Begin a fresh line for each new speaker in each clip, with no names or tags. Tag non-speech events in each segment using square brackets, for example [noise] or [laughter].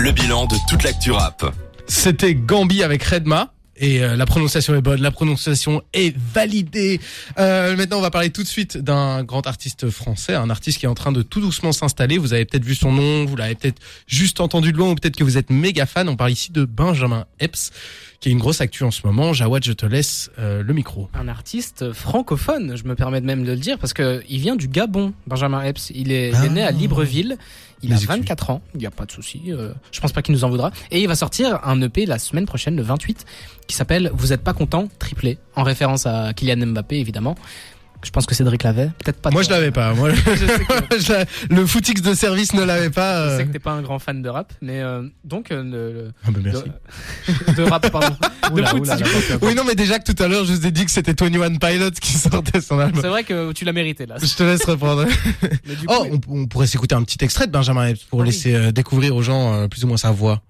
le bilan de toute l'actu rap.
C'était Gambi avec Redma. Et euh, la prononciation est bonne, la prononciation est validée. Euh, maintenant, on va parler tout de suite d'un grand artiste français, un artiste qui est en train de tout doucement s'installer. Vous avez peut-être vu son nom, vous l'avez peut-être juste entendu de loin, ou peut-être que vous êtes méga fan. On parle ici de Benjamin Epps, qui est une grosse actu en ce moment. Jawad, je te laisse euh, le micro.
Un artiste francophone, je me permets de même de le dire, parce que il vient du Gabon, Benjamin Epps. Il est, il est né à Libreville. Il a
Les excuses.
24 ans, il n'y a pas de souci. euh, je pense pas qu'il nous en voudra. Et il va sortir un EP la semaine prochaine, le 28, qui s'appelle Vous êtes pas content, triplé, en référence à Kylian Mbappé évidemment. Je pense que Cédric l'avait, peut-être pas.
Moi,
toi.
je l'avais pas. Moi, [laughs]
Je sais que- [laughs]
je l'avais- le footix de service ne l'avait pas.
Je
euh.
sais que t'es pas un grand fan de rap, mais euh, donc euh, le,
Ah, bah, merci.
de, [laughs] de rap pardon. de
oula.
Oui, non, mais déjà que tout à l'heure, je vous ai dit que c'était 21 Pilots qui sortait son album.
C'est vrai que tu l'as mérité là.
Je te laisse reprendre.
Mais du
Oh, on, on pourrait s'écouter un petit extrait de Benjamin Epps pour
Ah oui.
laisser euh, découvrir aux gens euh, plus ou moins sa voix.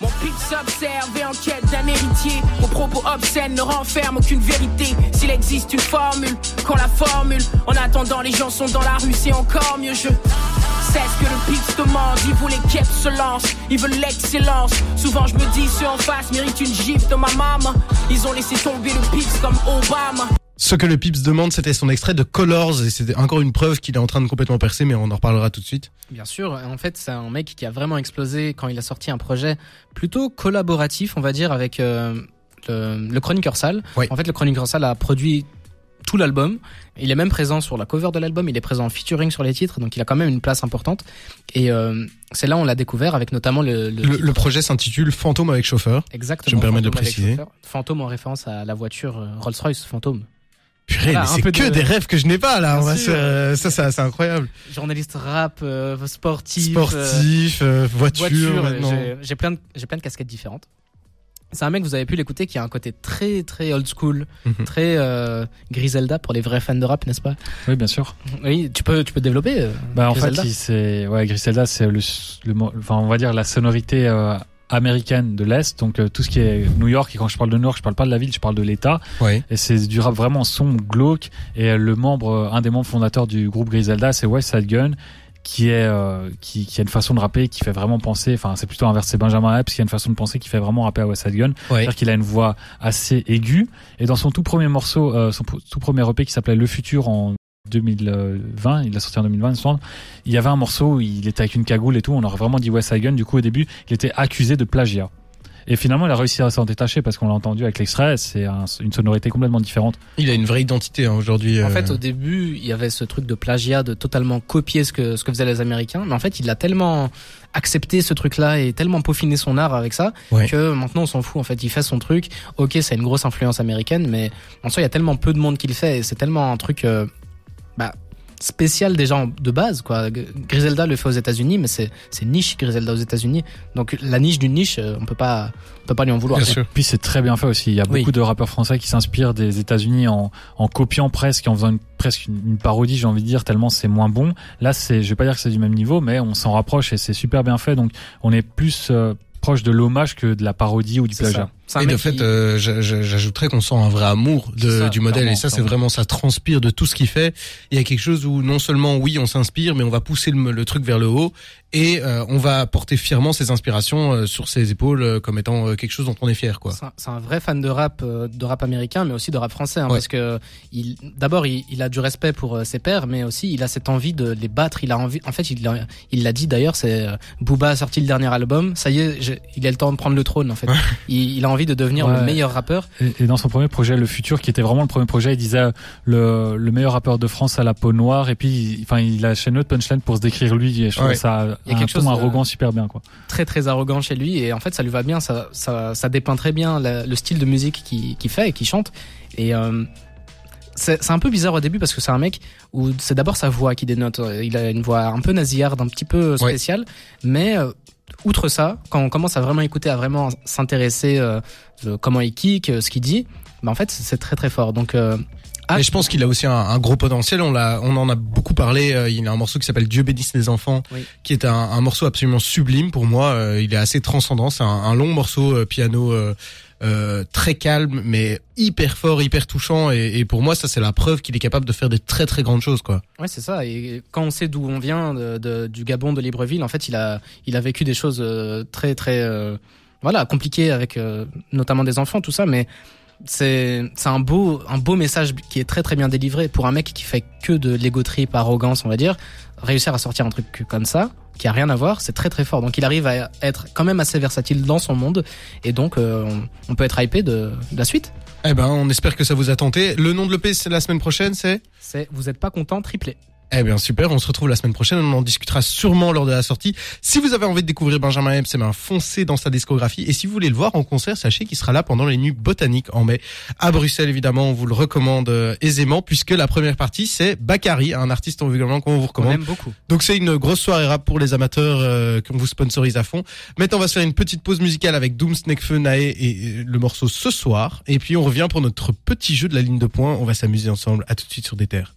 Mon pitch observe et enquête d'un héritier. Mon propos obscène ne renferme aucune vérité. S'il existe une formule, qu'on la formule. En attendant, les gens sont dans la rue, c'est encore mieux. Je sais ce que le pitch demande. Ils voulaient lance, ils veulent l'excellence. Souvent, je me dis, ceux en face méritent une gifle de ma maman. Ils ont laissé tomber le pitch comme Obama.
Ce que le Pips demande, c'était son extrait de Colors et c'était encore une preuve qu'il est en train de complètement percer, mais on en reparlera tout de suite.
Bien sûr, en fait, c'est un mec qui a vraiment explosé quand il a sorti un projet plutôt collaboratif, on va dire, avec euh, le, le Chroniqueur Sale.
Oui.
En fait, le Chroniqueur Sale a produit tout l'album. Il est même présent sur la cover de l'album, il est présent en featuring sur les titres, donc il a quand même une place importante. Et euh, c'est là où on l'a découvert avec notamment le, le,
Le, le projet s'intitule Fantôme avec chauffeur.
exactement.
je me permets de
avec
préciser.
Fantôme en référence à la voiture euh, Rolls-Royce Fantôme.
Purée,
Voilà,
c'est que
de-
des rêves que je n'ai pas là.
Bien
va euh, ça, ça, c'est incroyable.
Journaliste rap, euh, sportif, euh,
Sportif, euh, voiture,
voiture.
maintenant.
j'ai- plein, de- j'ai plein de casquettes différentes. C'est un mec, vous avez pu l'écouter, qui a un côté très très old school,
Mhm.
très euh, Griselda pour les vrais fans de rap, n'est-ce pas?
Oui, bien sûr.
Oui, tu peux tu peux développer. euh,
Bah, en
Griselda
fait, c'est ouais, Griselda, c'est le, le, enfin, on va dire la sonorité euh, américaine de l'est. Donc euh, tout ce qui est New York. Et quand je parle de New York, je parle pas de la ville, je parle de l'État. Et c'est du rap vraiment sombre, glauque. Et euh, le membre, euh, un des membres fondateurs du groupe Griselda, c'est West Side Gun, qui est euh, qui, qui a une façon de rapper qui fait vraiment penser. Enfin, c'est plutôt inversé. Benjamin Epps qui a une façon de penser qui fait vraiment rapper à West Side Gun.
Ouais.
C'est-à-dire qu'il a une voix assez aiguë. Et dans son tout premier morceau, euh, son tout premier EP qui s'appelait Le Futur en 2020, il l'a sorti en 2020, il me semble, il y avait un morceau où il était avec une cagoule et tout, on aurait vraiment dit West Side Gun. Du coup, au début, il était accusé de plagiat. Et finalement, il a réussi à s'en détacher parce qu'on l'a entendu avec l'extrait, c'est un- une sonorité complètement différente.
Il a une vraie identité hein, aujourd'hui.
En
euh.
fait, au début, il y avait ce truc de plagiat, de totalement copier ce que ce que faisaient les Américains. Mais en fait, il a tellement accepté ce truc-là et tellement peaufiné son art avec ça
Ouais.
que maintenant on s'en fout. En fait, il fait son truc. Ok, c'est une grosse influence américaine, mais en soi, il y a tellement peu de monde qui le fait et c'est tellement un truc euh, bah, spécial déjà de base. Quoi. Griselda le fait aux États-Unis, mais c'est c'est niche Griselda aux États-Unis. Donc la niche d'une niche, euh, on peut pas on peut pas lui en vouloir.
Bien sûr.
Puis c'est très bien fait aussi. Il y a
Oui.
beaucoup de rappeurs français qui s'inspirent des États-Unis en, en copiant presque, en faisant une, presque une, une parodie, j'ai envie de dire, tellement c'est moins bon. Là, c'est, je vais pas dire que c'est du même niveau, mais on s'en rapproche et c'est super bien fait. Donc, on est plus euh, proche de l'hommage que de la parodie ou du plagiat.
Et de fait,
qui-
euh, j'a- j'a- j'ajouterais qu'on sent un vrai amour de,
ça,
du modèle.
clairement,
et ça, c'est vraiment, ça transpire de tout ce qu'il fait. Il y a quelque chose où non seulement, oui, on s'inspire, mais on va pousser le, le truc vers le haut. Et euh, on va porter fièrement ses inspirations euh, sur ses épaules euh, comme étant euh, quelque chose dont on est fier. quoi.
C'est un- C'est un vrai fan de rap, euh, de rap américain, mais aussi de rap français, hein,
Ouais.
parce que il, d'abord il, il a du respect pour ses pairs, mais aussi il a cette envie de les battre. Il a envie, en fait, il l'a- il l'a dit d'ailleurs, c'est euh, Booba a sorti le dernier album, ça y est, j'ai- il a le temps de prendre le trône. En fait, il, il a envie de devenir
Ouais.
le meilleur rappeur.
Et, et dans son premier projet, Le Futur, qui était vraiment le premier projet, il disait euh, le, le meilleur rappeur de France à la peau noire. Et puis, il- enfin, il a chaîné de punchline pour se décrire lui. Et je trouve
Ouais.
ça
Il y a
un
quelque
ton
chose de-
arrogant super bien, quoi.
très très arrogant chez lui et en fait ça lui va bien ça ça, ça dépeint très bien la- le style de musique qu'il fait et qu'il chante et euh, c'est c'est un peu bizarre au début parce que c'est un mec où c'est d'abord sa voix qui dénote il a une voix un peu nasillarde un petit peu spéciale mais euh, outre ça quand on commence à vraiment écouter à vraiment s'intéresser euh, comment il kick euh, ce qu'il dit bah en fait c'est très très fort. Donc euh, Ah.
Et je pense qu'il a aussi un, un gros potentiel. On l'a, on en a beaucoup parlé. Euh, Il a un morceau qui s'appelle Dieu bénisse les enfants,
Oui.
qui est un, un morceau absolument sublime pour moi. Euh, il est assez transcendant. C'est un, un long morceau euh, piano. euh, très calme, mais hyper fort, hyper touchant. Et, et pour moi, ça c'est la preuve qu'il est capable de faire des très très grandes choses, quoi.
Ouais, c'est ça. Et quand on sait d'où on vient, de, de- du Gabon, de Libreville, en fait, il a, il a vécu des choses très, très, euh, voilà, compliquées avec euh, notamment des enfants, tout ça. Mais c'est, c'est un beau, un beau message qui est très, très bien délivré pour un mec qui fait que de l'ego trip, arrogance, on va dire. Réussir à sortir un truc comme ça, qui a rien à voir, c'est très, très fort. Donc, il arrive à être quand même assez versatile dans son monde, et donc euh, on, on peut être hypé de, de la suite.
Eh ben, on espère que ça vous a tenté. Le nom de l'EP, la semaine prochaine, c'est?
C'est, vous êtes pas content, triplé.
Eh bien super, on se retrouve la semaine prochaine, on en discutera sûrement lors de la sortie. Si vous avez envie de découvrir Benjamin Epps, eh ben foncez dans sa discographie et si vous voulez le voir en concert, sachez qu'il sera là pendant les nuits botaniques en mai à Bruxelles évidemment, on vous le recommande euh, aisément puisque la première partie c'est Bakary, un artiste évidemment qu'on vous
On
recommande.
aime beaucoup.
Donc c'est une grosse soirée rap pour les amateurs euh, qu'on vous sponsorise à fond. Maintenant on va se faire une petite pause musicale avec Doom, Snakefeu, Nae et euh, le morceau ce soir et puis on revient pour notre petit jeu de la ligne de points, on va s'amuser ensemble. À tout de suite sur des terres.